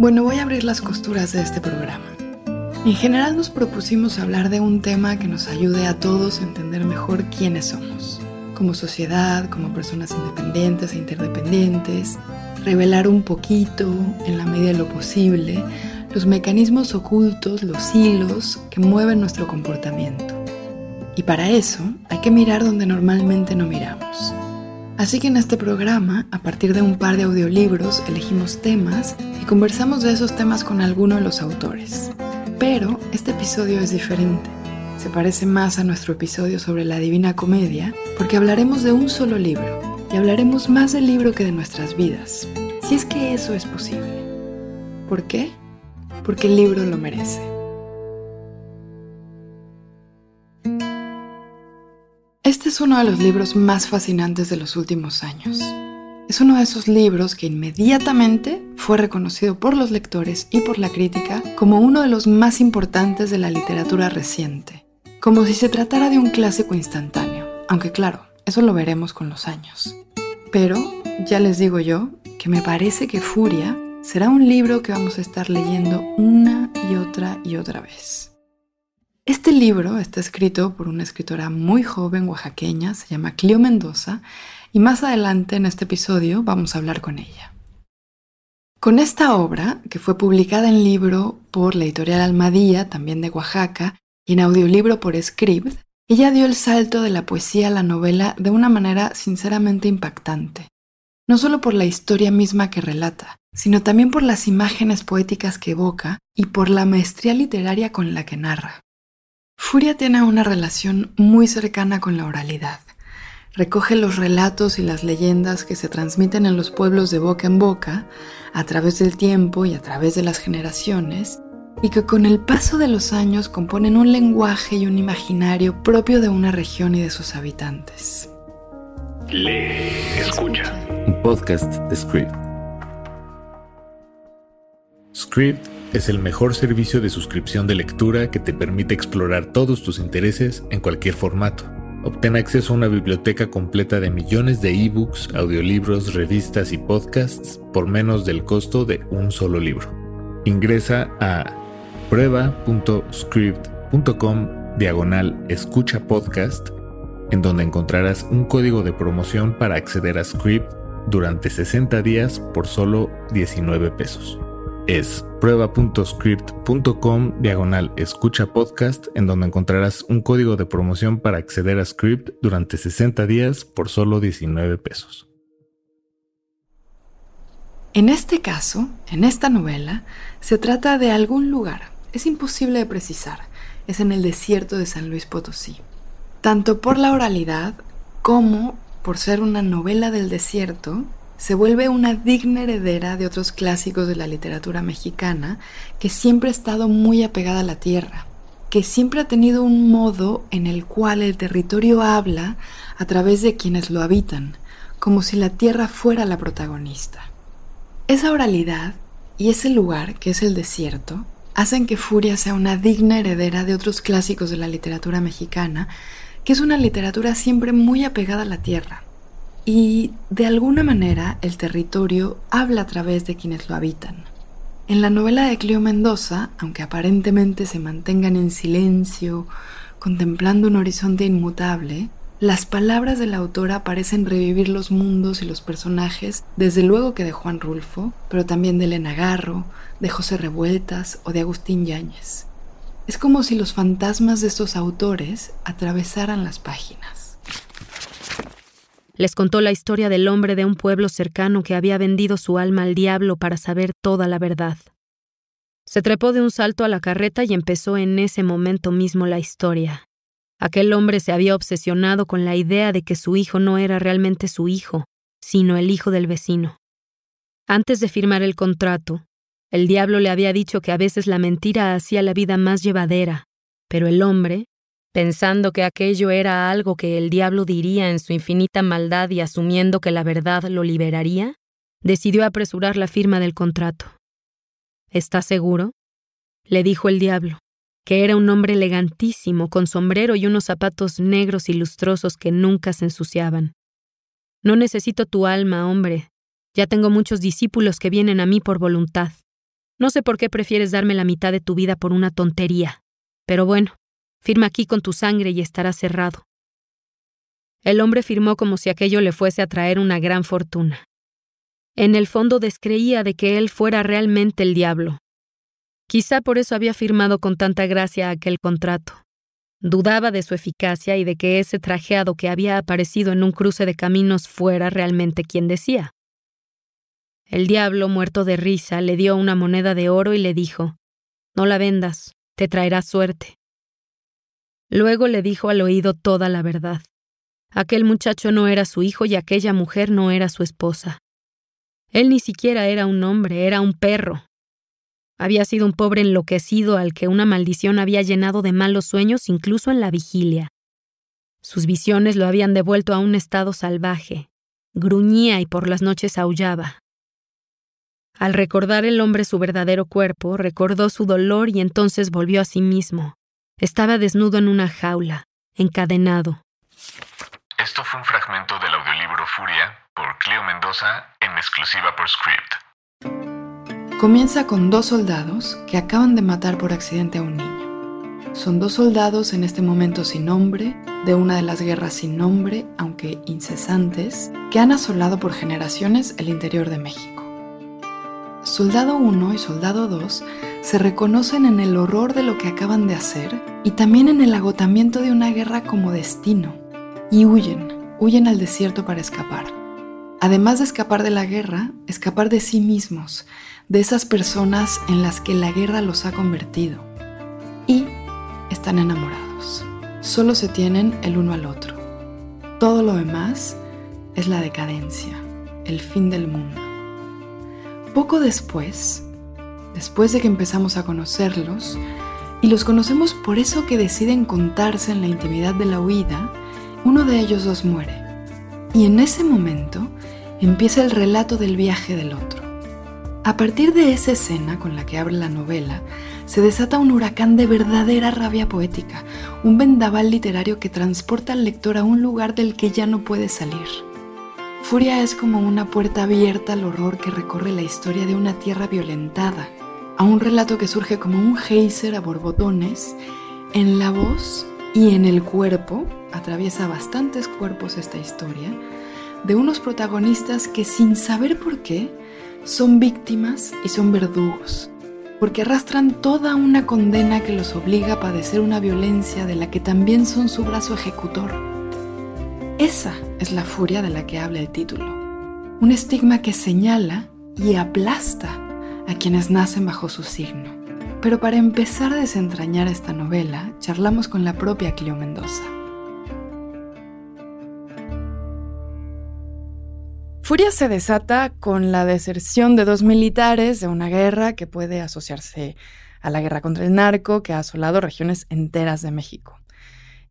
Bueno, voy a abrir las costuras de este programa. En general nos propusimos hablar de un tema que nos ayude a todos a entender mejor quiénes somos, como sociedad, como personas independientes e interdependientes, revelar un poquito, en la medida de lo posible, los mecanismos ocultos, los hilos que mueven nuestro comportamiento. Y para eso hay que mirar donde normalmente no miramos. Así que en este programa, a partir de un par de audiolibros, elegimos temas y conversamos de esos temas con alguno de los autores. Pero este episodio es diferente. Se parece más a nuestro episodio sobre la Divina Comedia porque hablaremos de un solo libro y hablaremos más del libro que de nuestras vidas, si es que eso es posible. ¿Por qué? Porque el libro lo merece. Este es uno de los libros más fascinantes de los últimos años. Es uno de esos libros que inmediatamente fue reconocido por los lectores y por la crítica como uno de los más importantes de la literatura reciente, como si se tratara de un clásico instantáneo, aunque claro, eso lo veremos con los años. Pero ya les digo yo que me parece que Furia será un libro que vamos a estar leyendo una y otra y otra vez. Este libro está escrito por una escritora muy joven oaxaqueña, se llama Clio Mendoza, y más adelante en este episodio vamos a hablar con ella. Con esta obra, que fue publicada en libro por la editorial Almadía, también de Oaxaca, y en audiolibro por Scribd, ella dio el salto de la poesía a la novela de una manera sinceramente impactante, no solo por la historia misma que relata, sino también por las imágenes poéticas que evoca y por la maestría literaria con la que narra. Furia tiene una relación muy cercana con la oralidad. Recoge los relatos y las leyendas que se transmiten en los pueblos de boca en boca, a través del tiempo y a través de las generaciones, y que con el paso de los años componen un lenguaje y un imaginario propio de una región y de sus habitantes. Lee, escucha. Un podcast de Script. Script es el mejor servicio de suscripción de lectura que te permite explorar todos tus intereses en cualquier formato. Obtén acceso a una biblioteca completa de millones de ebooks, audiolibros, revistas y podcasts por menos del costo de un solo libro. Ingresa a prueba.script.com diagonal escucha podcast en donde encontrarás un código de promoción para acceder a Script durante 60 días por solo 19 pesos es prueba.script.com diagonal escucha podcast en donde encontrarás un código de promoción para acceder a Script durante 60 días por solo 19 pesos. En este caso, en esta novela, se trata de algún lugar. Es imposible de precisar. Es en el desierto de San Luis Potosí. Tanto por la oralidad como por ser una novela del desierto, se vuelve una digna heredera de otros clásicos de la literatura mexicana que siempre ha estado muy apegada a la tierra, que siempre ha tenido un modo en el cual el territorio habla a través de quienes lo habitan, como si la tierra fuera la protagonista. Esa oralidad y ese lugar, que es el desierto, hacen que Furia sea una digna heredera de otros clásicos de la literatura mexicana, que es una literatura siempre muy apegada a la tierra y de alguna manera el territorio habla a través de quienes lo habitan. En la novela de Cleo Mendoza, aunque aparentemente se mantengan en silencio, contemplando un horizonte inmutable, las palabras de la autora parecen revivir los mundos y los personajes, desde luego que de Juan Rulfo, pero también de Elena Garro, de José Revueltas o de Agustín Yáñez. Es como si los fantasmas de estos autores atravesaran las páginas. Les contó la historia del hombre de un pueblo cercano que había vendido su alma al diablo para saber toda la verdad. Se trepó de un salto a la carreta y empezó en ese momento mismo la historia. Aquel hombre se había obsesionado con la idea de que su hijo no era realmente su hijo, sino el hijo del vecino. Antes de firmar el contrato, el diablo le había dicho que a veces la mentira hacía la vida más llevadera, pero el hombre, pensando que aquello era algo que el diablo diría en su infinita maldad y asumiendo que la verdad lo liberaría, decidió apresurar la firma del contrato. ¿Estás seguro? le dijo el diablo. que era un hombre elegantísimo, con sombrero y unos zapatos negros y lustrosos que nunca se ensuciaban. No necesito tu alma, hombre. Ya tengo muchos discípulos que vienen a mí por voluntad. No sé por qué prefieres darme la mitad de tu vida por una tontería. Pero bueno, firma aquí con tu sangre y estará cerrado. El hombre firmó como si aquello le fuese a traer una gran fortuna. En el fondo descreía de que él fuera realmente el diablo. Quizá por eso había firmado con tanta gracia aquel contrato. Dudaba de su eficacia y de que ese trajeado que había aparecido en un cruce de caminos fuera realmente quien decía. El diablo, muerto de risa, le dio una moneda de oro y le dijo, No la vendas, te traerá suerte. Luego le dijo al oído toda la verdad. Aquel muchacho no era su hijo y aquella mujer no era su esposa. Él ni siquiera era un hombre, era un perro. Había sido un pobre enloquecido al que una maldición había llenado de malos sueños incluso en la vigilia. Sus visiones lo habían devuelto a un estado salvaje. Gruñía y por las noches aullaba. Al recordar el hombre su verdadero cuerpo, recordó su dolor y entonces volvió a sí mismo. Estaba desnudo en una jaula, encadenado. Esto fue un fragmento del audiolibro Furia por Cleo Mendoza en exclusiva por Script. Comienza con dos soldados que acaban de matar por accidente a un niño. Son dos soldados en este momento sin nombre, de una de las guerras sin nombre, aunque incesantes, que han asolado por generaciones el interior de México. Soldado 1 y Soldado 2 se reconocen en el horror de lo que acaban de hacer y también en el agotamiento de una guerra como destino y huyen, huyen al desierto para escapar. Además de escapar de la guerra, escapar de sí mismos, de esas personas en las que la guerra los ha convertido. Y están enamorados. Solo se tienen el uno al otro. Todo lo demás es la decadencia, el fin del mundo. Poco después, después de que empezamos a conocerlos, y los conocemos por eso que deciden contarse en la intimidad de la huida, uno de ellos dos muere. Y en ese momento empieza el relato del viaje del otro. A partir de esa escena con la que abre la novela, se desata un huracán de verdadera rabia poética, un vendaval literario que transporta al lector a un lugar del que ya no puede salir. Furia es como una puerta abierta al horror que recorre la historia de una tierra violentada, a un relato que surge como un geyser a borbotones en la voz y en el cuerpo, atraviesa bastantes cuerpos esta historia, de unos protagonistas que sin saber por qué son víctimas y son verdugos, porque arrastran toda una condena que los obliga a padecer una violencia de la que también son su brazo ejecutor. Esa es la furia de la que habla el título, un estigma que señala y aplasta a quienes nacen bajo su signo. Pero para empezar a desentrañar esta novela, charlamos con la propia Cleo Mendoza. Furia se desata con la deserción de dos militares de una guerra que puede asociarse a la guerra contra el narco que ha asolado regiones enteras de México.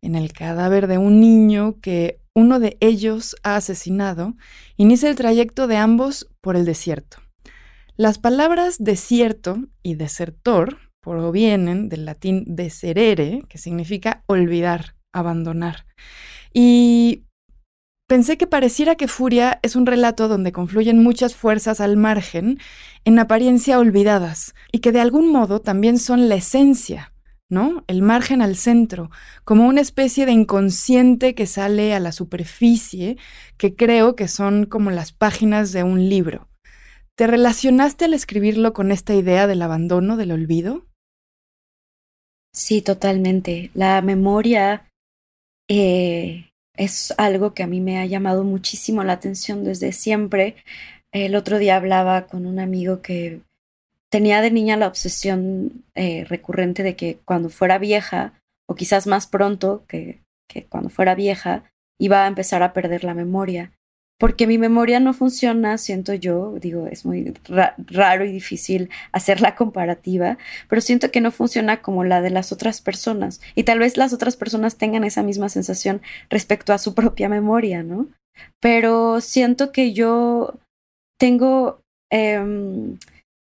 En el cadáver de un niño que uno de ellos ha asesinado, inicia el trayecto de ambos por el desierto. Las palabras desierto y desertor provienen del latín deserere, que significa olvidar, abandonar. Y pensé que pareciera que Furia es un relato donde confluyen muchas fuerzas al margen, en apariencia olvidadas, y que de algún modo también son la esencia, ¿no? El margen al centro, como una especie de inconsciente que sale a la superficie, que creo que son como las páginas de un libro. ¿Te relacionaste al escribirlo con esta idea del abandono, del olvido? Sí, totalmente. La memoria eh, es algo que a mí me ha llamado muchísimo la atención desde siempre. El otro día hablaba con un amigo que tenía de niña la obsesión eh, recurrente de que cuando fuera vieja, o quizás más pronto que, que cuando fuera vieja, iba a empezar a perder la memoria porque mi memoria no funciona, siento yo, digo, es muy raro y difícil hacer la comparativa, pero siento que no funciona como la de las otras personas. Y tal vez las otras personas tengan esa misma sensación respecto a su propia memoria, ¿no? Pero siento que yo tengo, em,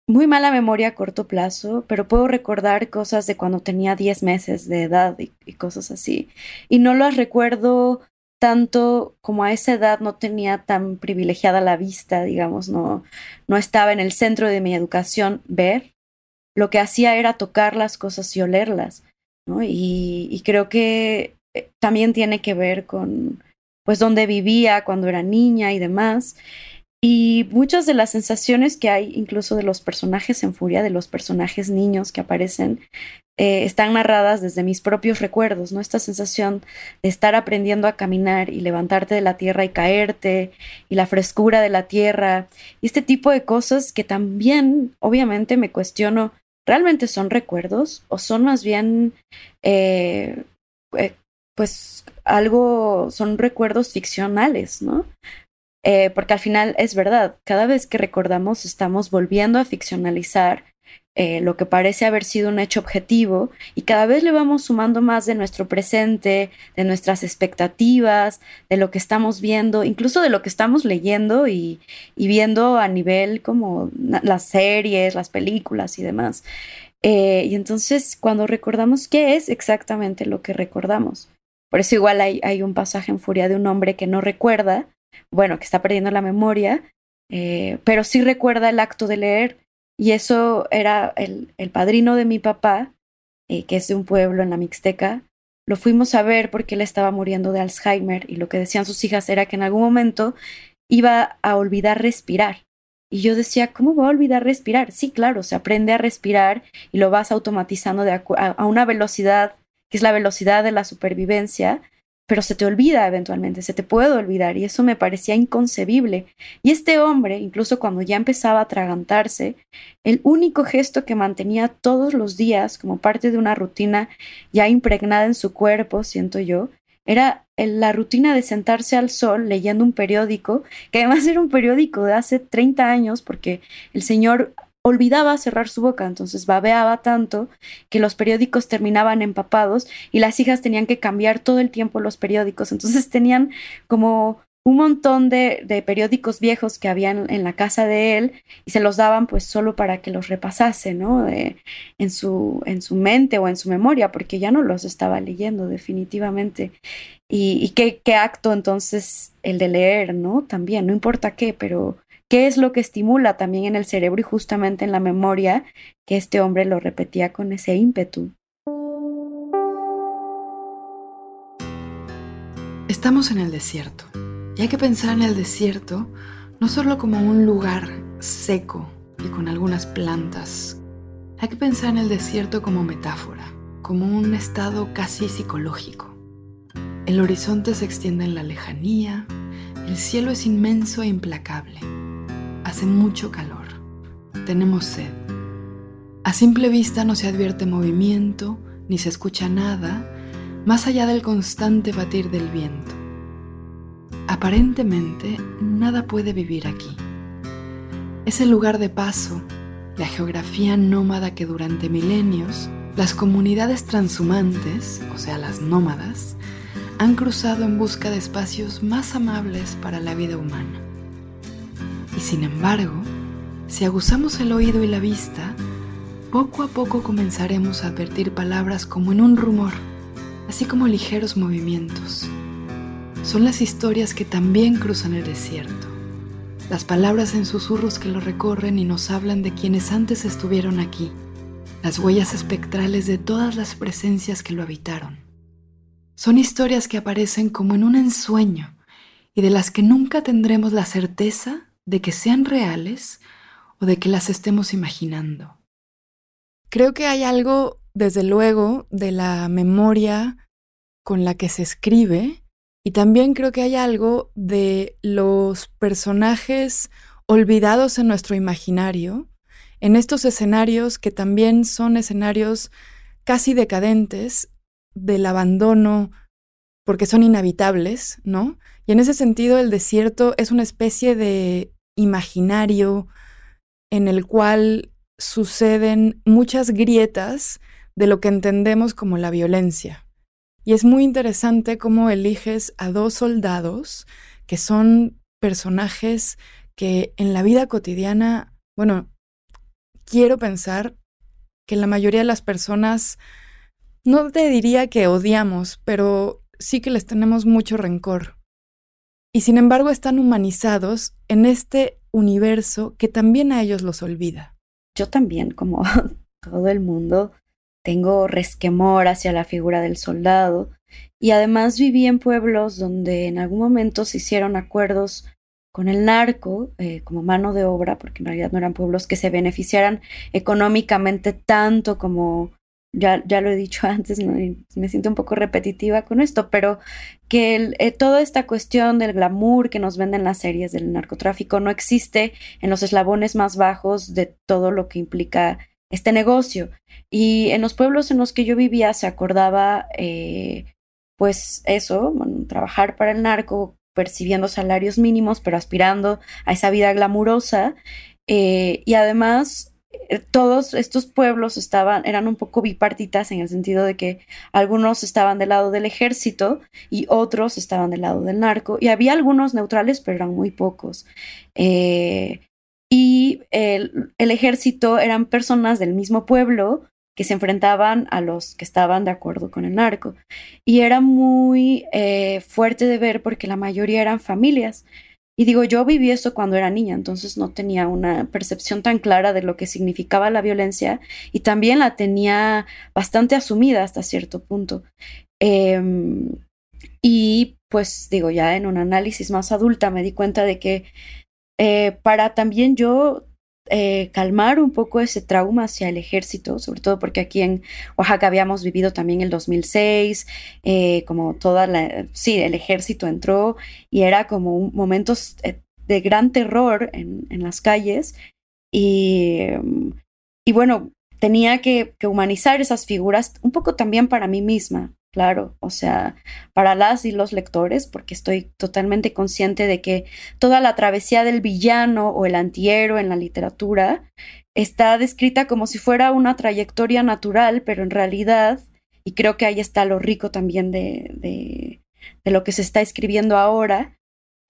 muy mala memoria a corto plazo, pero puedo recordar cosas de cuando tenía 10 meses de edad y, y, cosas así. Y no las recuerdo tanto como a esa edad no tenía tan privilegiada la vista, digamos, no, no estaba en el centro de mi educación ver. Lo que hacía era tocar las cosas y olerlas, ¿no? Y, y creo que eh, también tiene que ver con, pues, dónde vivía cuando era niña y demás. Y muchas de las sensaciones que hay, incluso de los personajes en furia, de los personajes niños que aparecen, eh, están narradas desde mis propios recuerdos, ¿no? Esta sensación de estar aprendiendo a caminar y levantarte de la tierra y caerte, y la frescura de la tierra, y este tipo de cosas que también, obviamente, me cuestiono, ¿realmente son recuerdos o son más bien, eh, eh, pues, algo, son recuerdos ficcionales, ¿no? Eh, porque al final es verdad, cada vez que recordamos estamos volviendo a ficcionalizar eh, lo que parece haber sido un hecho objetivo y cada vez le vamos sumando más de nuestro presente, de nuestras expectativas, de lo que estamos viendo, incluso de lo que estamos leyendo y, viendo a nivel como las series, las películas y demás. Eh, y entonces cuando recordamos qué es exactamente lo que recordamos. Por eso igual hay un pasaje en Furia de un hombre que no recuerda bueno, que está perdiendo la memoria, eh, pero sí recuerda el acto de leer. Y eso era el, el padrino de mi papá, eh, que es de un pueblo en la Mixteca. Lo fuimos a ver porque él estaba muriendo de Alzheimer y lo que decían sus hijas era que en algún momento iba a olvidar respirar. Y yo decía, ¿cómo va a olvidar respirar? Sí, claro, se aprende a respirar y lo vas automatizando de a, a una velocidad que es la velocidad de la supervivencia, pero se te olvida eventualmente, se te puede olvidar y eso me parecía inconcebible. Y este hombre, incluso cuando ya empezaba a atragantarse, el único gesto que mantenía todos los días como parte de una rutina ya impregnada en su cuerpo, siento yo, era la rutina de sentarse al sol leyendo un periódico, que además era un periódico de hace 30 años, porque el señor olvidaba cerrar su boca, entonces babeaba tanto que los periódicos terminaban empapados y las hijas tenían que cambiar todo el tiempo los periódicos, entonces tenían como un montón de, de periódicos viejos que habían en la casa de él y se los daban pues solo para que los repasase, ¿no? en, su, en su mente o en su memoria, porque ya no los estaba leyendo definitivamente. Y, y qué, qué acto entonces el de leer, ¿no? También, no importa qué, pero qué es lo que estimula también en el cerebro y justamente en la memoria que este hombre lo repetía con ese ímpetu. Estamos en el desierto y hay que pensar en el desierto no solo como un lugar seco y con algunas plantas, hay que pensar en el desierto como metáfora, como un estado casi psicológico. El horizonte se extiende en la lejanía, el cielo es inmenso e implacable Hace mucho calor. Tenemos sed. A simple vista no se advierte movimiento, ni se escucha nada, más allá del constante batir del viento. Aparentemente, nada puede vivir aquí. Es el lugar de paso, la geografía nómada que durante milenios las comunidades transhumantes, o sea, las nómadas, han cruzado en busca de espacios más amables para la vida humana. Sin embargo, si aguzamos el oído y la vista, poco a poco comenzaremos a advertir palabras como en un rumor, así como ligeros movimientos. Son las historias que también cruzan el desierto, las palabras en susurros que lo recorren y nos hablan de quienes antes estuvieron aquí, las huellas espectrales de todas las presencias que lo habitaron. Son historias que aparecen como en un ensueño y de las que nunca tendremos la certeza de que sean reales o de que las estemos imaginando. Creo que hay algo, desde luego, de la memoria con la que se escribe y también creo que hay algo de los personajes olvidados en nuestro imaginario, en estos escenarios que también son escenarios casi decadentes del abandono porque son inhabitables, ¿no? Y en ese sentido el desierto es una especie de imaginario en el cual suceden muchas grietas de lo que entendemos como la violencia. Y es muy interesante cómo eliges a dos soldados que son personajes que en la vida cotidiana, bueno, quiero pensar que la mayoría de las personas, no te diría que odiamos, pero sí que les tenemos mucho rencor. Y sin embargo están humanizados en este universo que también a ellos los olvida. Yo también, como todo el mundo, tengo resquemor hacia la figura del soldado y además viví en pueblos donde en algún momento se hicieron acuerdos con el narco eh, como mano de obra, porque en realidad no eran pueblos que se beneficiaran económicamente tanto como ya, ya lo he dicho antes, me siento un poco repetitiva con esto, pero que eh, toda esta cuestión del glamour que nos venden las series del narcotráfico no existe en los eslabones más bajos de todo lo que implica este negocio. Y en los pueblos en los que yo vivía se acordaba, eh, pues eso, trabajar para el narco, percibiendo salarios mínimos, pero aspirando a esa vida glamurosa. Eh, y además todos estos pueblos estaban, eran un poco bipartitas en el sentido de que algunos estaban del lado del ejército y otros estaban del lado del narco. Y había algunos neutrales, pero eran muy pocos. Eh, y el, ejército eran personas del mismo pueblo que se enfrentaban a los que estaban de acuerdo con el narco. Y era muy eh, fuerte de ver porque la mayoría eran familias. Y digo, yo viví eso cuando era niña, entonces no tenía una percepción tan clara de lo que significaba la violencia y también la tenía bastante asumida hasta cierto punto. Em, y pues digo, ya en un análisis más adulta me di cuenta de que eh, para también yo eh, calmar un poco ese trauma hacia el ejército, sobre todo porque aquí en Oaxaca habíamos vivido también el 2006, eh, como toda la, sí, el ejército entró y era como momentos eh, de gran terror en, las calles. Y, y bueno, tenía que humanizar esas figuras un poco también para mí misma, claro, o sea, para las y los lectores, porque estoy totalmente consciente de que toda la travesía del villano o el antihéroe en la literatura está descrita como si fuera una trayectoria natural, pero en realidad, y creo que ahí está lo rico también de, de, de lo que se está escribiendo ahora,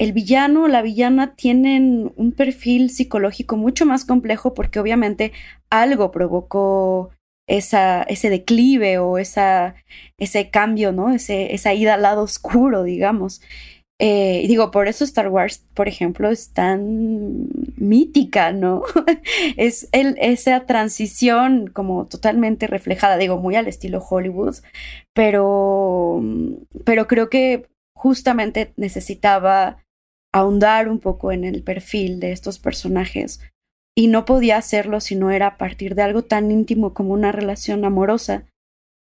el villano o la villana tienen un perfil psicológico mucho más complejo porque obviamente algo provocó esa, ese declive o esa, ese cambio, ¿no? Ese, esa ida al lado oscuro, digamos. Eh, digo, por eso Star Wars, por ejemplo, es tan mítica, ¿no? es el, esa transición como totalmente reflejada, digo, muy al estilo Hollywood, pero, pero creo que justamente necesitaba ahondar un poco en el perfil de estos personajes y no podía hacerlo si no era a partir de algo tan íntimo como una relación amorosa.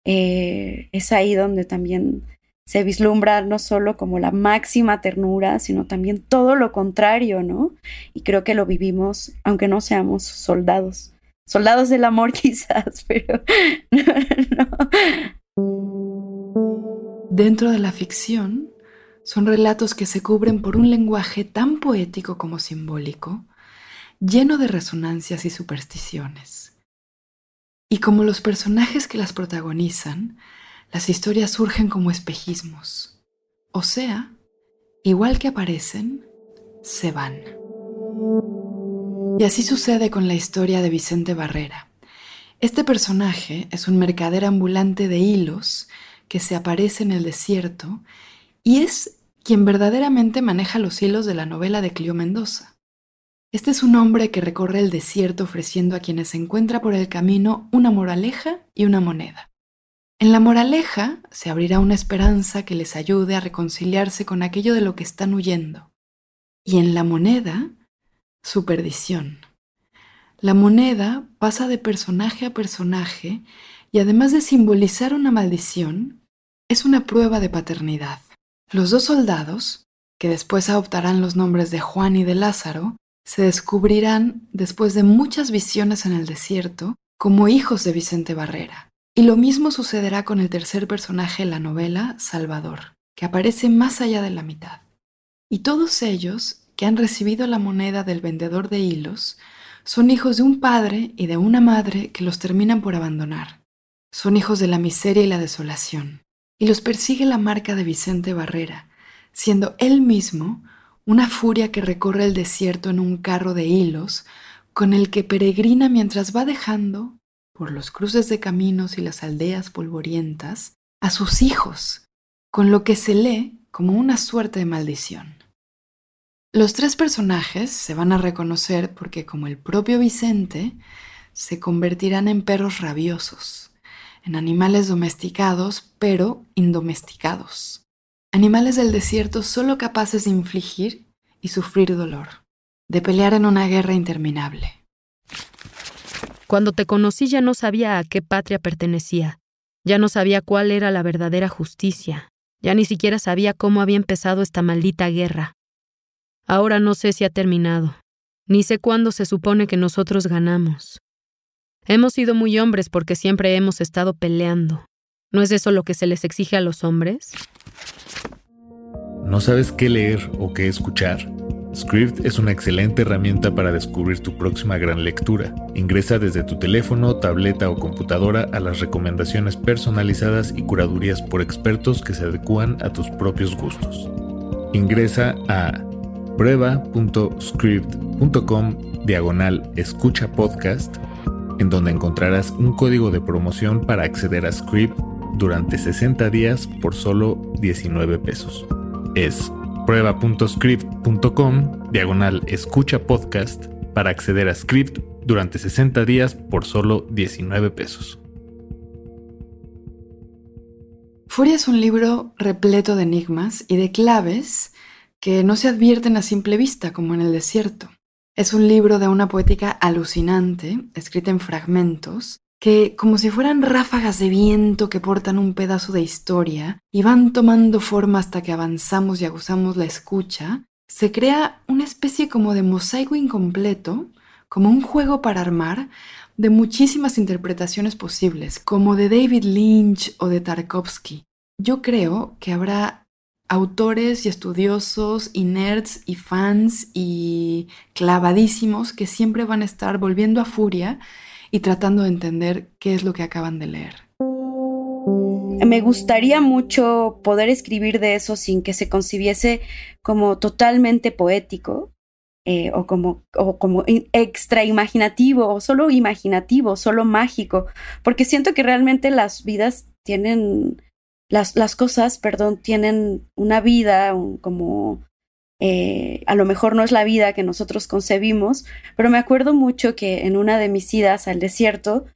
Eh, es ahí donde también se vislumbra no solo como la máxima ternura, sino también todo lo contrario, ¿no? Y creo que lo vivimos, aunque no seamos soldados. Soldados del amor quizás, pero Dentro de la ficción, son relatos que se cubren por un lenguaje tan poético como simbólico, lleno de resonancias y supersticiones. Y como los personajes que las protagonizan, las historias surgen como espejismos. O sea, igual que aparecen, se van. Y así sucede con la historia de Vicente Barrera. Este personaje es un mercader ambulante de hilos que se aparece en el desierto y es quien verdaderamente maneja los hilos de la novela de Clio Mendoza. Este es un hombre que recorre el desierto ofreciendo a quienes se encuentra por el camino una moraleja y una moneda. En la moraleja se abrirá una esperanza que les ayude a reconciliarse con aquello de lo que están huyendo. Y en la moneda, su perdición. La moneda pasa de personaje a personaje y además de simbolizar una maldición, es una prueba de paternidad. Los dos soldados, que después adoptarán los nombres de Juan y de Lázaro, se descubrirán, después de muchas visiones en el desierto, como hijos de Vicente Barrera. Y lo mismo sucederá con el tercer personaje de la novela, Salvador, que aparece más allá de la mitad. Y todos ellos, que han recibido la moneda del vendedor de hilos, son hijos de un padre y de una madre que los terminan por abandonar. Son hijos de la miseria y la desolación. Y los persigue la marca de Vicente Barrera, siendo él mismo una furia que recorre el desierto en un carro de hilos, con el que peregrina mientras va dejando, por los cruces de caminos y las aldeas polvorientas, a sus hijos, con lo que se lee como una suerte de maldición. Los tres personajes se van a reconocer porque, como el propio Vicente, se convertirán en perros rabiosos, en animales domesticados pero indomesticados, animales del desierto solo capaces de infligir y sufrir dolor, de pelear en una guerra interminable. Cuando te conocí ya no sabía a qué patria pertenecía, ya no sabía cuál era la verdadera justicia, ya ni siquiera sabía cómo había empezado esta maldita guerra. Ahora no sé si ha terminado, ni sé cuándo se supone que nosotros ganamos. Hemos sido muy hombres porque siempre hemos estado peleando. ¿No es eso lo que se les exige a los hombres? ¿No sabes qué leer o qué escuchar? Script es una excelente herramienta para descubrir tu próxima gran lectura. Ingresa desde tu teléfono, tableta o computadora a las recomendaciones personalizadas y curadurías por expertos que se adecúan a tus propios gustos. Ingresa a prueba.script.com diagonal escucha podcast, en donde encontrarás un código de promoción para acceder a Script durante 60 días por solo 19 pesos. Es prueba.script.com diagonal escucha podcast para acceder a Script durante 60 días por solo 19 pesos. Furia es un libro repleto de enigmas y de claves que no se advierten a simple vista, como en el desierto. Es un libro de una poética alucinante, escrita en fragmentos, que, como si fueran ráfagas de viento que portan un pedazo de historia y van tomando forma hasta que avanzamos y aguzamos la escucha, se crea una especie como de mosaico incompleto, como un juego para armar, de muchísimas interpretaciones posibles, como de David Lynch o de Tarkovsky. Yo creo que habrá autores y estudiosos y nerds y fans y clavadísimos que siempre van a estar volviendo a furia y tratando de entender qué es lo que acaban de leer. Me gustaría mucho poder escribir de eso sin que se concibiese como totalmente poético eh, o como, o como extra imaginativo o solo imaginativo, solo mágico, porque siento que realmente las vidas tienen las, las cosas, perdón, tienen una vida como eh, a lo mejor no es la vida que nosotros concebimos, pero me acuerdo mucho que en una de mis idas al desierto,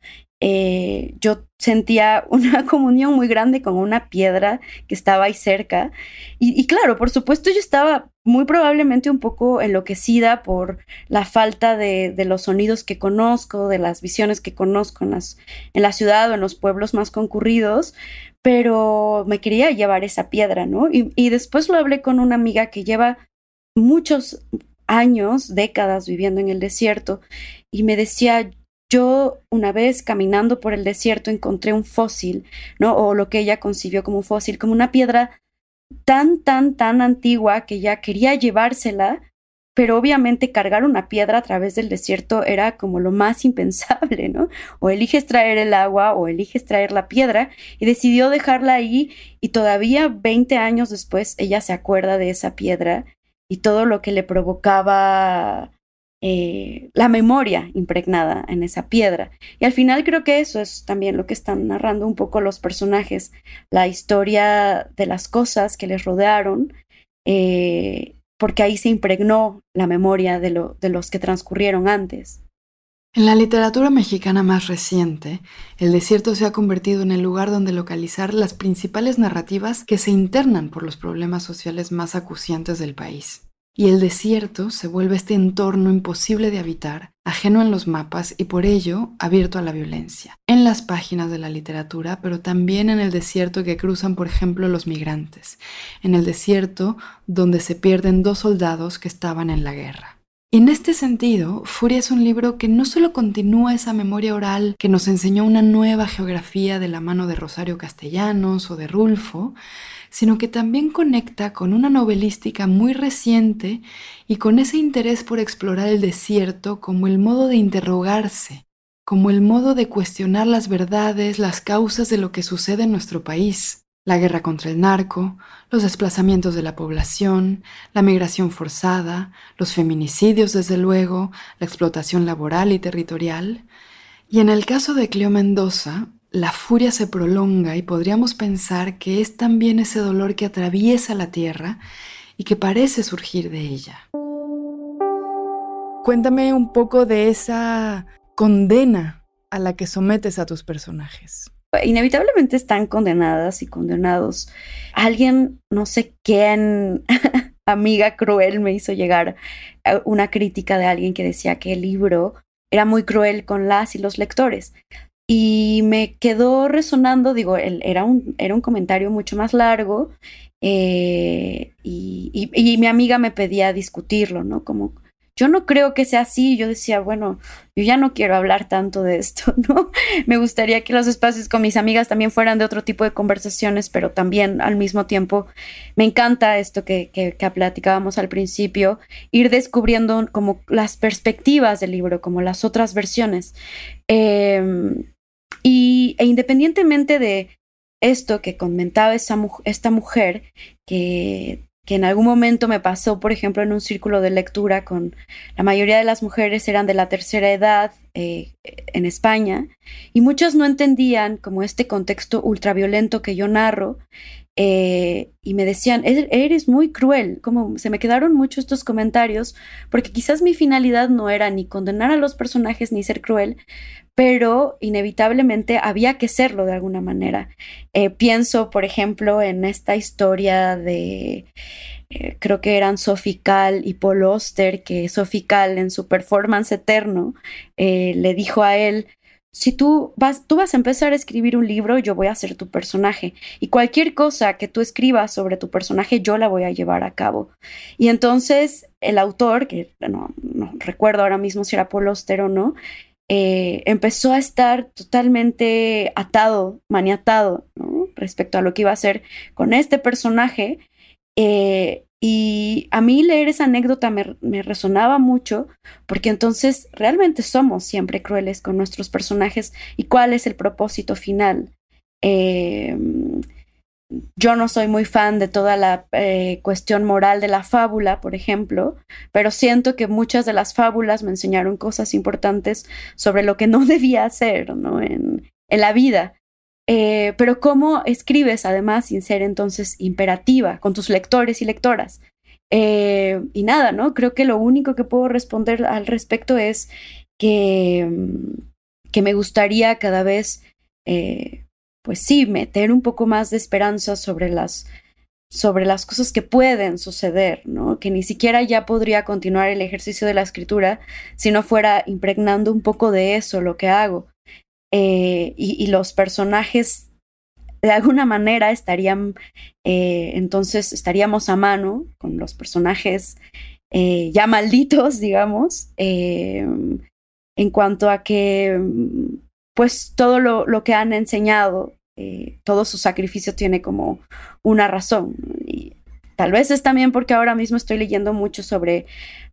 eh, yo sentía una comunión muy grande con una piedra que estaba ahí cerca. Y, claro, por supuesto yo estaba muy probablemente un poco enloquecida por la falta de, los sonidos que conozco, de las visiones que conozco en, las, la ciudad o en los pueblos más concurridos, pero me quería llevar esa piedra, ¿no? Y después lo hablé con una amiga que lleva muchos años, décadas viviendo en el desierto y me decía, yo una vez caminando por el desierto encontré un fósil, ¿no? O lo que ella concibió como un fósil, como una piedra tan, tan, tan antigua que ya quería llevársela, pero obviamente cargar una piedra a través del desierto era como lo más impensable, ¿no? O eliges traer el agua o eliges traer la piedra y decidió dejarla ahí y todavía 20 años después ella se acuerda de esa piedra y todo lo que le provocaba eh, la memoria impregnada en esa piedra. Y al final creo que eso es también lo que están narrando un poco los personajes, la historia de las cosas que les rodearon, eh, porque ahí se impregnó la memoria de, lo, de los que transcurrieron antes. En la literatura mexicana más reciente, el desierto se ha convertido en el lugar donde localizar las principales narrativas que se internan por los problemas sociales más acuciantes del país. Y el desierto se vuelve este entorno imposible de habitar, ajeno en los mapas y por ello abierto a la violencia, en las páginas de la literatura, pero también en el desierto que cruzan, por ejemplo, los migrantes, en el desierto donde se pierden dos soldados que estaban en la guerra. En este sentido, Furia es un libro que no solo continúa esa memoria oral que nos enseñó una nueva geografía de la mano de Rosario Castellanos o de Rulfo, sino que también conecta con una novelística muy reciente y con ese interés por explorar el desierto como el modo de interrogarse, como el modo de cuestionar las verdades, las causas de lo que sucede en nuestro país. La guerra contra el narco, los desplazamientos de la población, la migración forzada, los feminicidios desde luego, la explotación laboral y territorial. Y en el caso de Cleo Mendoza, la furia se prolonga y podríamos pensar que es también ese dolor que atraviesa la tierra y que parece surgir de ella. Cuéntame un poco de esa condena a la que sometes a tus personajes inevitablemente están condenadas y condenados. Alguien, no sé quién, amiga cruel, me hizo llegar una crítica de alguien que decía que el libro era muy cruel con las y los lectores. Y me quedó resonando, digo, era un, era un comentario mucho más largo eh, y, y, mi amiga me pedía discutirlo, ¿no? Como yo no creo que sea así. Yo decía, bueno, yo ya no quiero hablar tanto de esto, ¿no? Me gustaría que los espacios con mis amigas también fueran de otro tipo de conversaciones, pero también al mismo tiempo me encanta esto que, que, platicábamos al principio, ir descubriendo como las perspectivas del libro, como las otras versiones. Em, y, e independientemente de esto que comentaba esta mujer, que que en algún momento me pasó, por ejemplo, en un círculo de lectura con la mayoría de las mujeres eran de la tercera edad eh, en España y muchos no entendían como este contexto ultraviolento que yo narro eh, y me decían, eres muy cruel, como se me quedaron muchos estos comentarios, porque quizás mi finalidad no era ni condenar a los personajes ni ser cruel, pero inevitablemente había que serlo de alguna manera. Eh, pienso, por ejemplo, en esta historia de, eh, creo que eran Sophie y Paul Oster, que Sophie Cal en su performance eterno le dijo a él, si tú vas, tú vas a empezar a escribir un libro, yo voy a ser tu personaje. Y cualquier cosa que tú escribas sobre tu personaje, yo la voy a llevar a cabo. Y entonces el autor, que no, recuerdo ahora mismo si era Paul o no, eh, empezó a estar totalmente atado, maniatado, respecto a lo que iba a hacer con este personaje. Eh, y a mí leer esa anécdota me, resonaba mucho porque entonces realmente somos siempre crueles con nuestros personajes y cuál es el propósito final. Eh, yo no soy muy fan de toda la eh, cuestión moral de la fábula, por ejemplo, pero siento que muchas de las fábulas me enseñaron cosas importantes sobre lo que no debía hacer ¿no? en, en la vida. Eh, pero cómo escribes además sin ser entonces imperativa con tus lectores y lectoras. Eh, y nada, ¿no? Creo que lo único que puedo responder al respecto es que, que me gustaría cada vez pues sí, meter un poco más de esperanza sobre las, sobre las cosas que pueden suceder, ¿no? Que ni siquiera ya podría continuar el ejercicio de la escritura si no fuera impregnando un poco de eso lo que hago. Eh, y, los personajes de alguna manera estarían, eh, entonces estaríamos a mano con los personajes eh, ya malditos, digamos, en cuanto a que pues todo lo, lo que han enseñado, todo su sacrificio tiene como una razón. Y tal vez es también porque ahora mismo estoy leyendo mucho sobre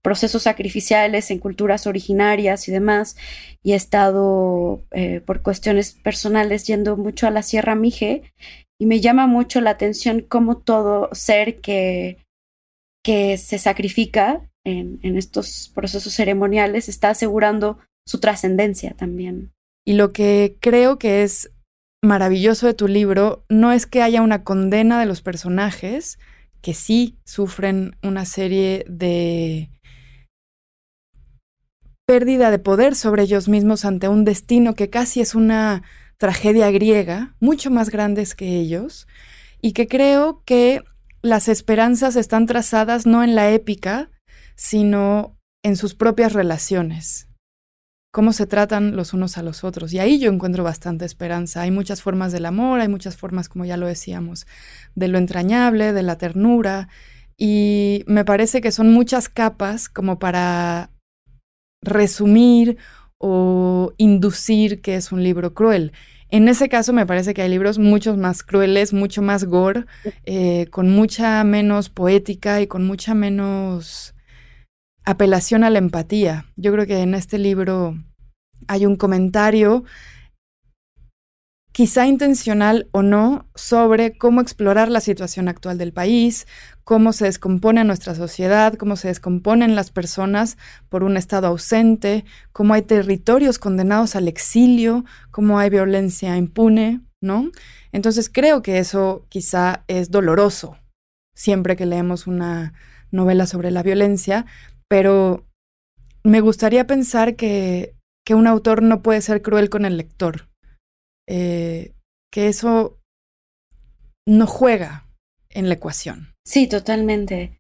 procesos sacrificiales en culturas originarias y demás, y he estado eh, por cuestiones personales yendo mucho a la Sierra Mije, y me llama mucho la atención cómo todo ser que, que se sacrifica en, en estos procesos ceremoniales está asegurando su trascendencia también. Y lo que creo que es maravilloso de tu libro no es que haya una condena de los personajes, que sí sufren una serie de pérdida de poder sobre ellos mismos ante un destino que casi es una tragedia griega, mucho más grandes que ellos, y que creo que las esperanzas están trazadas no en la épica, sino en sus propias relaciones cómo se tratan los unos a los otros. Y ahí yo encuentro bastante esperanza. Hay muchas formas del amor, hay muchas formas, como ya lo decíamos, de lo entrañable, de la ternura. Y me parece que son muchas capas como para resumir o inducir que es un libro cruel. En ese caso me parece que hay libros mucho más crueles, mucho más gore, eh, con mucha menos poética y con mucha menos apelación a la empatía. Yo creo que en este libro hay un comentario quizá intencional o no, sobre cómo explorar la situación actual del país, cómo se descompone nuestra sociedad, cómo se descomponen las personas por un Estado ausente, cómo hay territorios condenados al exilio, cómo hay violencia impune, ¿no? Entonces creo que eso quizá es doloroso siempre que leemos una novela sobre la violencia, pero me gustaría pensar que, que un autor no puede ser cruel con el lector eh, que eso no juega en la ecuación. Sí, totalmente.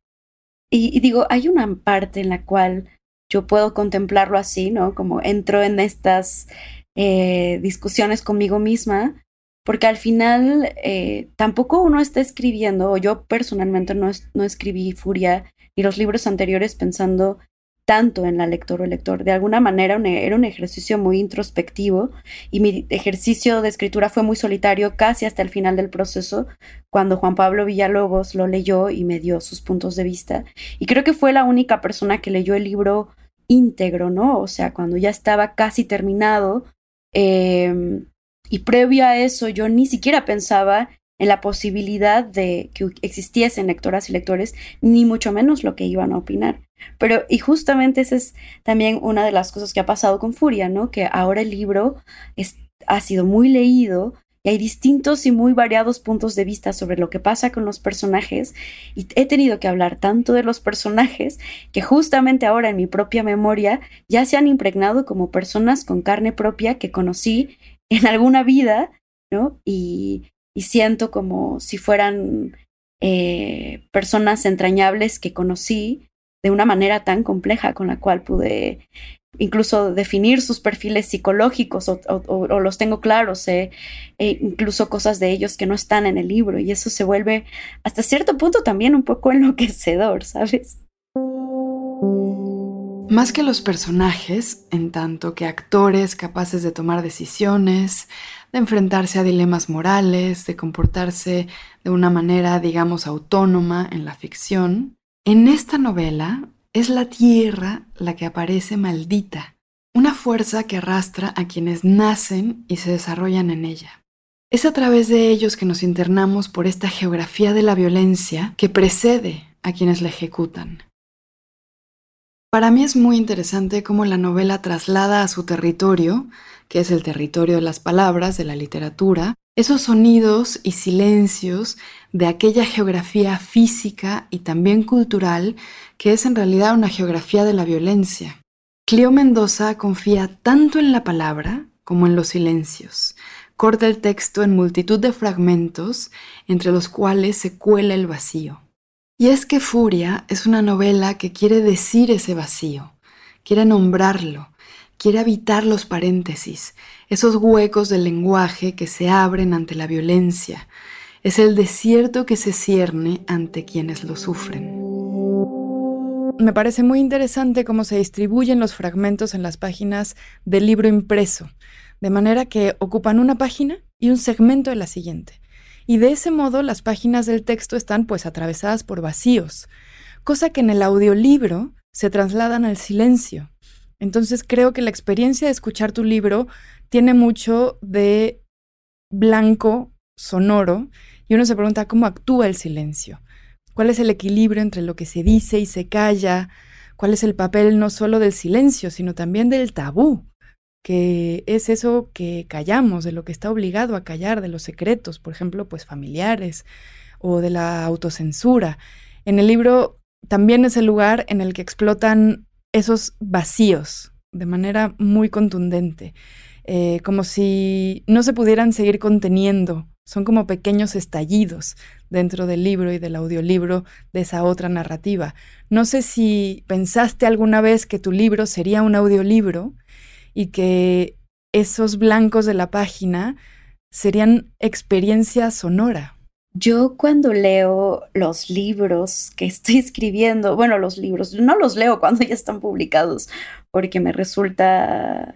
Y, digo, hay una parte en la cual yo puedo contemplarlo así, ¿no? Como entro en estas eh, discusiones conmigo misma, porque al final eh, tampoco uno está escribiendo, o yo personalmente no, no escribí Furia y los libros anteriores pensando tanto en la lector o lector. De alguna manera era un ejercicio muy introspectivo y mi ejercicio de escritura fue muy solitario casi hasta el final del proceso, cuando Juan Pablo Villalobos lo leyó y me dio sus puntos de vista. Y creo que fue la única persona que leyó el libro íntegro, ¿no? O sea, cuando ya estaba casi terminado. Em, y previo a eso yo ni siquiera pensaba en la posibilidad de que existiesen lectoras y lectores, ni mucho menos lo que iban a opinar. Pero, y justamente esa es también una de las cosas que ha pasado con Furia, ¿no? Que ahora el libro ha sido muy leído y hay distintos y muy variados puntos de vista sobre lo que pasa con los personajes y he tenido que hablar tanto de los personajes que justamente ahora en mi propia memoria ya se han impregnado como personas con carne propia que conocí en alguna vida, ¿no? Y, y siento como si fueran eh, personas entrañables que conocí de una manera tan compleja con la cual pude incluso definir sus perfiles psicológicos o, los tengo claros, eh, incluso cosas de ellos que no están en el libro y eso se vuelve hasta cierto punto también un poco enloquecedor, ¿sabes? Más que los personajes, en tanto que actores capaces de tomar decisiones, de enfrentarse a dilemas morales, de comportarse de una manera, digamos, autónoma en la ficción, en esta novela es la tierra la que aparece maldita, una fuerza que arrastra a quienes nacen y se desarrollan en ella. Es a través de ellos que nos internamos por esta geografía de la violencia que precede a quienes la ejecutan. Para mí es muy interesante cómo la novela traslada a su territorio que es el territorio de las palabras, de la literatura, esos sonidos y silencios de aquella geografía física y también cultural que es en realidad una geografía de la violencia. Cleo Mendoza confía tanto en la palabra como en los silencios. Corta el texto en multitud de fragmentos entre los cuales se cuela el vacío. Y es que Furia es una novela que quiere decir ese vacío, quiere nombrarlo, quiere habitar los paréntesis, esos huecos del lenguaje que se abren ante la violencia. Es el desierto que se cierne ante quienes lo sufren. Me parece muy interesante cómo se distribuyen los fragmentos en las páginas del libro impreso, de manera que ocupan una página y un segmento de la siguiente. Y de ese modo las páginas del texto están pues atravesadas por vacíos, cosa que en el audiolibro se trasladan al silencio, entonces creo que la experiencia de escuchar tu libro tiene mucho de blanco sonoro y uno se pregunta cómo actúa el silencio, cuál es el equilibrio entre lo que se dice y se calla, cuál es el papel no solo del silencio, sino también del tabú, que es eso que callamos, de lo que está obligado a callar, de los secretos, por ejemplo, pues familiares o de la autocensura. En el libro también es el lugar en el que explotan esos vacíos de manera muy contundente, eh, como si no se pudieran seguir conteniendo. Son como pequeños estallidos dentro del libro y del audiolibro de esa otra narrativa. No sé si pensaste alguna vez que tu libro sería un audiolibro y que esos blancos de la página serían experiencia sonora. Yo cuando leo los libros que estoy escribiendo, bueno, los libros, no los leo cuando ya están publicados, porque me resulta,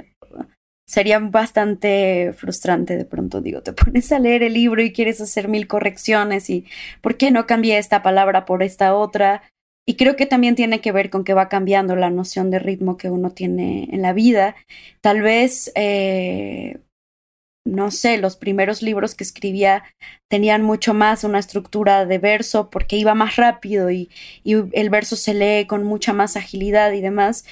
sería bastante frustrante de pronto, digo, te pones a leer el libro y quieres hacer mil correcciones y ¿por qué no cambié esta palabra por esta otra? Y creo que también tiene que ver con que va cambiando la noción de ritmo que uno tiene en la vida. Tal vez... Eh, no sé, los primeros libros que escribía tenían mucho más una estructura de verso porque iba más rápido y, el verso se lee con mucha más agilidad y demás.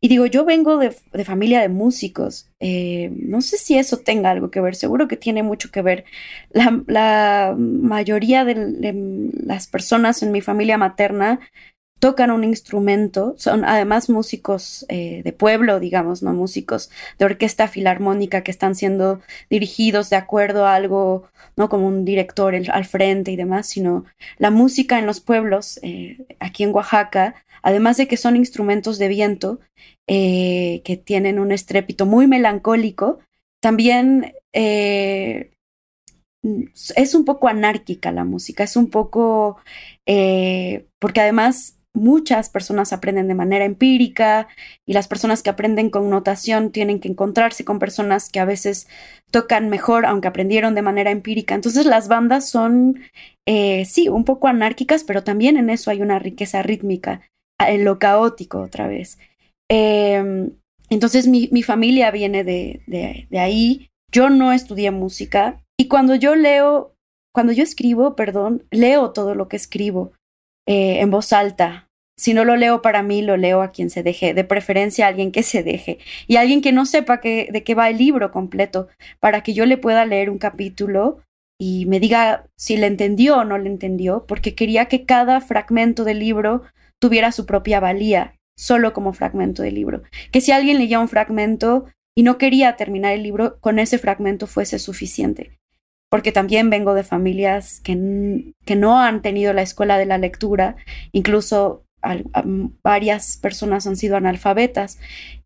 Y digo, yo vengo de, familia de músicos. Eh, no sé si eso tenga algo que ver, seguro que tiene mucho que ver. La, mayoría de las personas en mi familia materna tocan un instrumento, son además músicos eh, de pueblo, digamos, no músicos de orquesta filarmónica que están siendo dirigidos de acuerdo a algo, no como un director al frente y demás, sino la música en los pueblos, eh, aquí en Oaxaca, además de que son instrumentos de viento eh, que tienen un estrépito muy melancólico, también es un poco anárquica la música, es un poco, porque además muchas personas aprenden de manera empírica y las personas que aprenden con notación tienen que encontrarse con personas que a veces tocan mejor, aunque aprendieron de manera empírica. Entonces las bandas son, eh, sí, un poco anárquicas, pero también en eso hay una riqueza rítmica, en lo caótico otra vez. Em, entonces mi, familia viene de, de ahí. Yo no estudié música y cuando yo leo, cuando yo escribo, perdón, leo todo lo que escribo. Eh, en voz alta, si no lo leo para mí, lo leo a quien se deje, de preferencia a alguien que se deje y alguien que no sepa de qué va el libro completo, para que yo le pueda leer un capítulo y me diga si le entendió o no le entendió, porque quería que cada fragmento del libro tuviera su propia valía, solo como fragmento del libro. Que si alguien leía un fragmento y no quería terminar el libro, con ese fragmento fuese suficiente. Porque también vengo de familias que, que no han tenido la escuela de la lectura, incluso varias personas han sido analfabetas.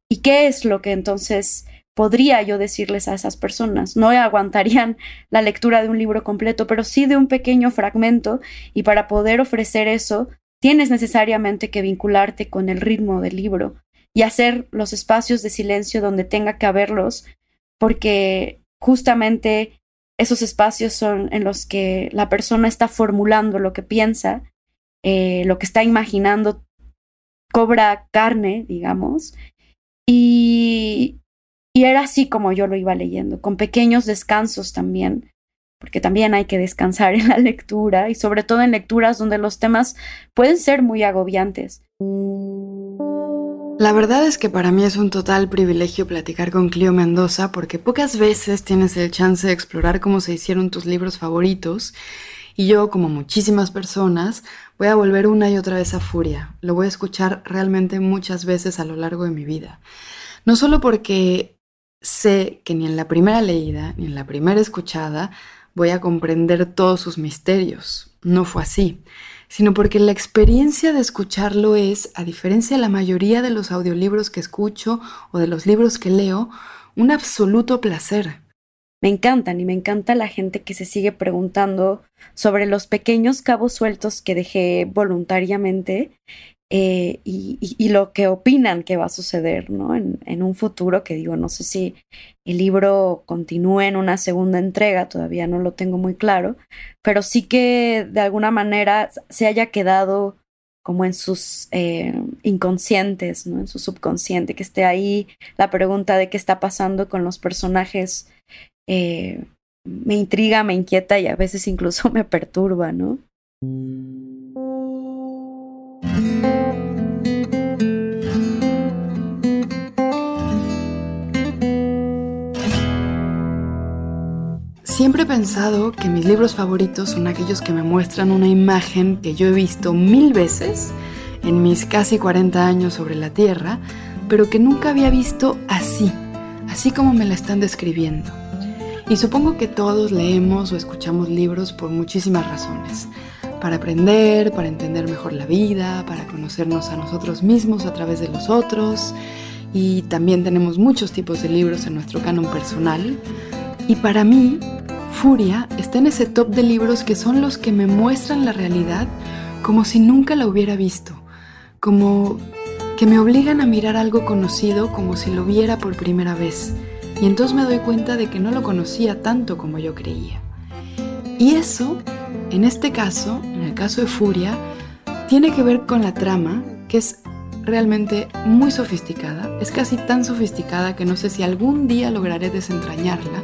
¿Y qué es lo que entonces podría yo decirles a esas personas? No aguantarían la lectura de un libro completo, pero sí de un pequeño fragmento y para poder ofrecer eso tienes necesariamente que vincularte con el ritmo del libro y hacer los espacios de silencio donde tenga que haberlos, porque justamente esos espacios son en los que la persona está formulando lo que piensa eh, lo que está imaginando cobra carne, digamos. Y, y era así como yo lo iba leyendo, con pequeños descansos también, porque también hay que descansar en la lectura y sobre todo en lecturas donde los temas pueden ser muy agobiantes. La verdad es que para mí es un total privilegio platicar con Clio Mendoza porque pocas veces tienes el chance de explorar cómo se hicieron tus libros favoritos y yo, como muchísimas personas, voy a volver una y otra vez a Furia. Lo voy a escuchar realmente muchas veces a lo largo de mi vida. No solo porque sé que ni en la primera leída, ni en la primera escuchada, voy a comprender todos sus misterios. No fue así. Sino porque la experiencia de escucharlo es, a diferencia de la mayoría de los audiolibros que escucho o de los libros que leo, un absoluto placer me encantan y me encanta la gente que se sigue preguntando sobre los pequeños cabos sueltos que dejé voluntariamente eh, y, lo que opinan que va a suceder ¿no? En, un futuro, que digo, no sé si el libro continúe en una segunda entrega, todavía no lo tengo muy claro, pero sí que de alguna manera se haya quedado como en sus eh, inconscientes, ¿no? en su subconsciente, que esté ahí la pregunta de qué está pasando con los personajes eh, me intriga, me inquieta y a veces incluso me perturba, ¿no? Siempre he pensado que mis libros favoritos son aquellos que me muestran una imagen que yo he visto mil veces en mis casi 40 años sobre la Tierra, pero que nunca había visto así, así como me la están describiendo. Y supongo que todos leemos o escuchamos libros por muchísimas razones. Para aprender, para entender mejor la vida, para conocernos a nosotros mismos a través de los otros. Y también tenemos muchos tipos de libros en nuestro canon personal. Y para mí, Furia está en ese top de libros que son los que me muestran la realidad como si nunca la hubiera visto. Como que me obligan a mirar algo conocido como si lo viera por primera vez y entonces me doy cuenta de que no lo conocía tanto como yo creía. Y eso, en este caso, en el caso de Furia, tiene que ver con la trama, que es realmente muy sofisticada, es casi tan sofisticada que no sé si algún día lograré desentrañarla,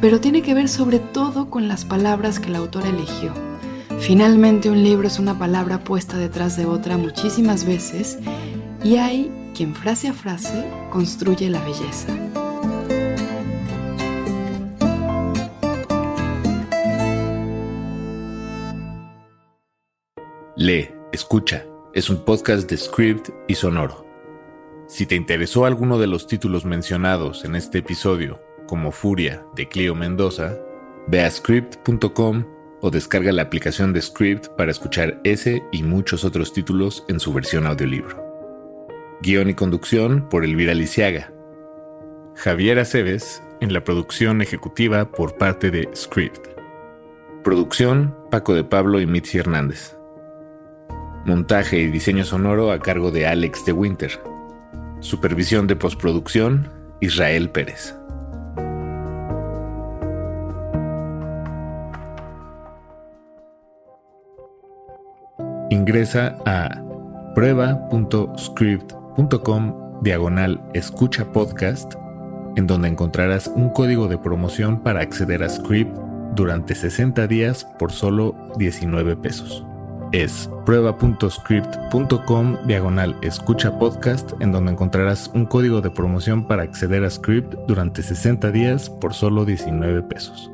pero tiene que ver sobre todo con las palabras que la autora eligió. Finalmente un libro es una palabra puesta detrás de otra muchísimas veces y hay quien frase a frase construye la belleza. Lee, escucha, es un podcast de Script y Sonoro. Si te interesó alguno de los títulos mencionados en este episodio, como Furia de Clio Mendoza, ve a script.com o descarga la aplicación de Script para escuchar ese y muchos otros títulos en su versión audiolibro. Guión y conducción por Elvira Lisiaga. Javier Aceves en la producción ejecutiva por parte de Script. Producción Paco de Pablo y Mitzi Hernández. Montaje y diseño sonoro a cargo de Alex de Winter. Supervisión de postproducción Israel Pérez. Ingresa a prueba.script.com diagonal escucha podcast, en donde encontrarás un código de promoción para acceder a Script durante 60 días por solo 19 pesos. Es prueba.script.com diagonal escucha podcast, en donde encontrarás un código de promoción para acceder a Script durante 60 días por solo 19 pesos.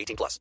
18 plus.